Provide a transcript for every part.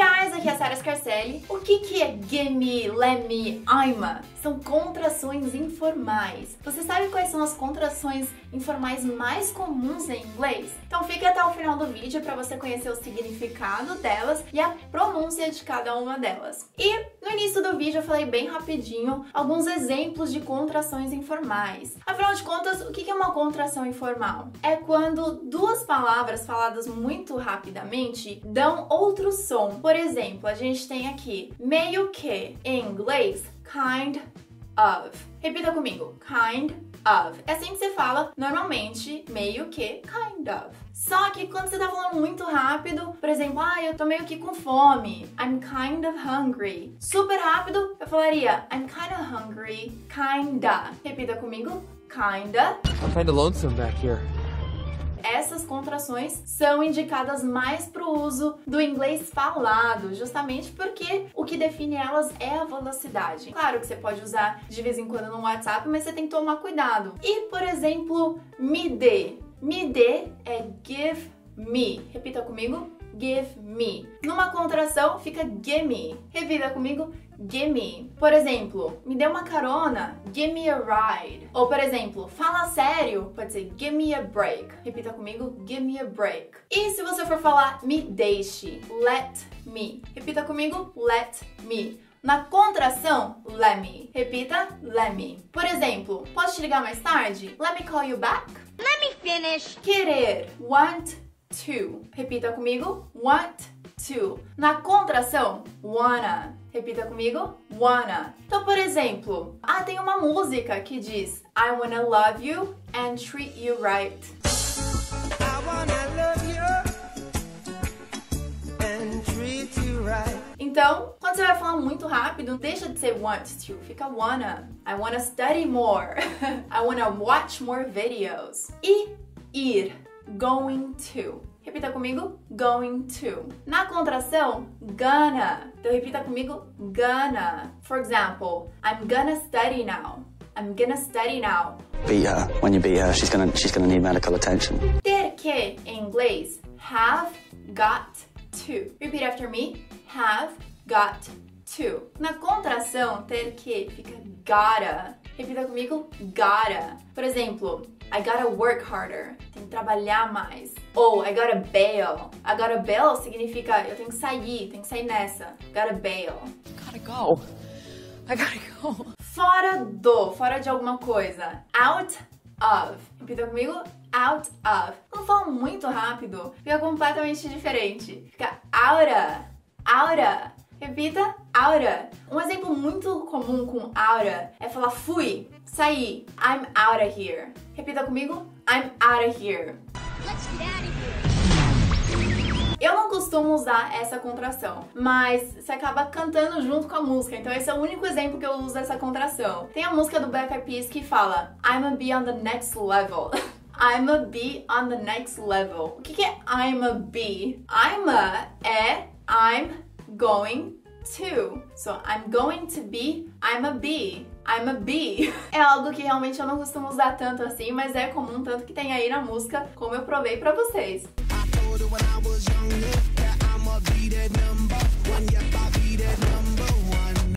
guys, aqui é a Sarah Scarcelli. O que que é gimme, lemme, I'm? São contrações informais. Você sabe quais são as contrações informais mais comuns em inglês? Então fica até o final do vídeo para você conhecer o significado delas e a pronúncia de cada uma delas. E no início do vídeo eu falei bem rapidinho alguns exemplos de contrações informais. Afinal de contas, o que é uma contração informal? É quando duas palavras faladas muito rapidamente dão outro som. Por exemplo, a gente tem aqui meio que em inglês kind of. Repita comigo, kind of. É assim que você fala normalmente, meio que kind of. Só que quando você tá falando muito rápido, por exemplo, ah, eu tô meio que com fome. I'm kind of hungry. Super rápido, eu falaria I'm kind of hungry, kinda. Repita comigo, kinda. I'm kinda lonesome back here essas contrações são indicadas mais para o uso do inglês falado, justamente porque o que define elas é a velocidade. Claro que você pode usar de vez em quando no WhatsApp, mas você tem que tomar cuidado. E, por exemplo, me dê. Me dê é give me. Repita comigo give me. Numa contração fica gimme. Repita comigo, gimme. Por exemplo, me dê uma carona, give me a ride. Ou por exemplo, fala sério, pode ser give me a break. Repita comigo, give me a break. E se você for falar me deixe, let me. Repita comigo, let me. Na contração, let me. Repita, let me. Por exemplo, posso te ligar mais tarde? Let me call you back. Let me finish. Querer, want to. Repita comigo. Want to. Na contração, wanna. Repita comigo. Wanna. Então, por exemplo, ah, tem uma música que diz I wanna love you and treat you right. I wanna love you and treat you right. Então, quando você vai falar muito rápido, deixa de ser want to, fica wanna. I wanna study more. I wanna watch more videos. E ir going to. Repita comigo, going to. Na contração, gonna. Então repita comigo, gonna. For example, I'm gonna study now. I'm gonna study now. Beat her. When you beat her, she's gonna she's gonna need medical attention. Ter que em inglês, have got to. Repeat after me. Have got to. Na contração, ter que fica gotta. Repita comigo, gotta. Por exemplo, I gotta work harder. Tem que trabalhar mais. Ou I gotta bail. I gotta bail significa eu tenho que sair, tenho que sair nessa. Gotta bail. Gotta go. I gotta go. Fora do, fora de alguma coisa. Out of. Repita comigo. Out of. Quando falo muito rápido, fica completamente diferente. Fica aura. Aura. Repita, aura. Um exemplo muito comum com aura é falar fui, saí. I'm out of here. Repita comigo. I'm out of here. Let's get out of here. Eu não costumo usar essa contração, mas você acaba cantando junto com a música, então esse é o único exemplo que eu uso dessa contração. Tem a música do Black Eyed Peas que fala I'm be on the next level. I'm a be on the next level. O que, que é I'm a be? I'm a é I'm going to. So I'm going to be, I'm a bee. I'm a bee. É algo que realmente eu não costumo usar tanto assim, mas é comum tanto que tem aí na música, como eu provei para vocês.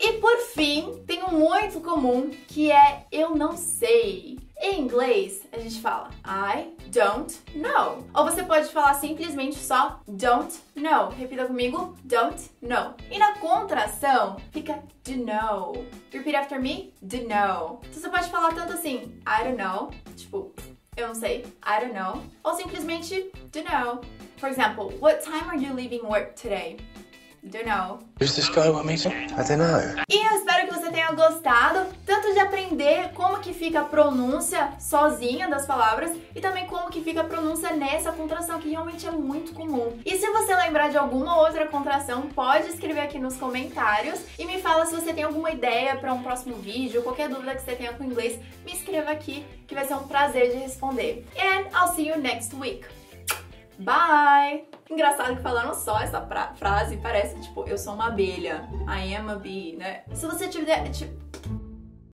E por fim, tem um muito comum que é eu não sei. Em inglês, a gente fala I don't know. Ou você pode falar simplesmente só don't know. Repita comigo, don't know. E na contração, fica do know. Repeat after me, do know. Então você pode falar tanto assim, I don't know, tipo, eu não sei, I don't know. Ou simplesmente do know. For example, what time are you leaving work today? Don't know. Who's this guy we're meeting? I don't know. E eu espero que você tenha gostado tanto de aprender como que fica a pronúncia sozinha das palavras e também como que fica a pronúncia nessa contração que realmente é muito comum. E se você lembrar de alguma outra contração, pode escrever aqui nos comentários e me fala se você tem alguma ideia para um próximo vídeo, qualquer dúvida que você tenha com inglês, me escreva aqui que vai ser um prazer de responder. And I'll see you next week. Bye! Engraçado que falando só essa frase parece tipo, eu sou uma abelha. I am a bee, né? Se você tiver. Tipo,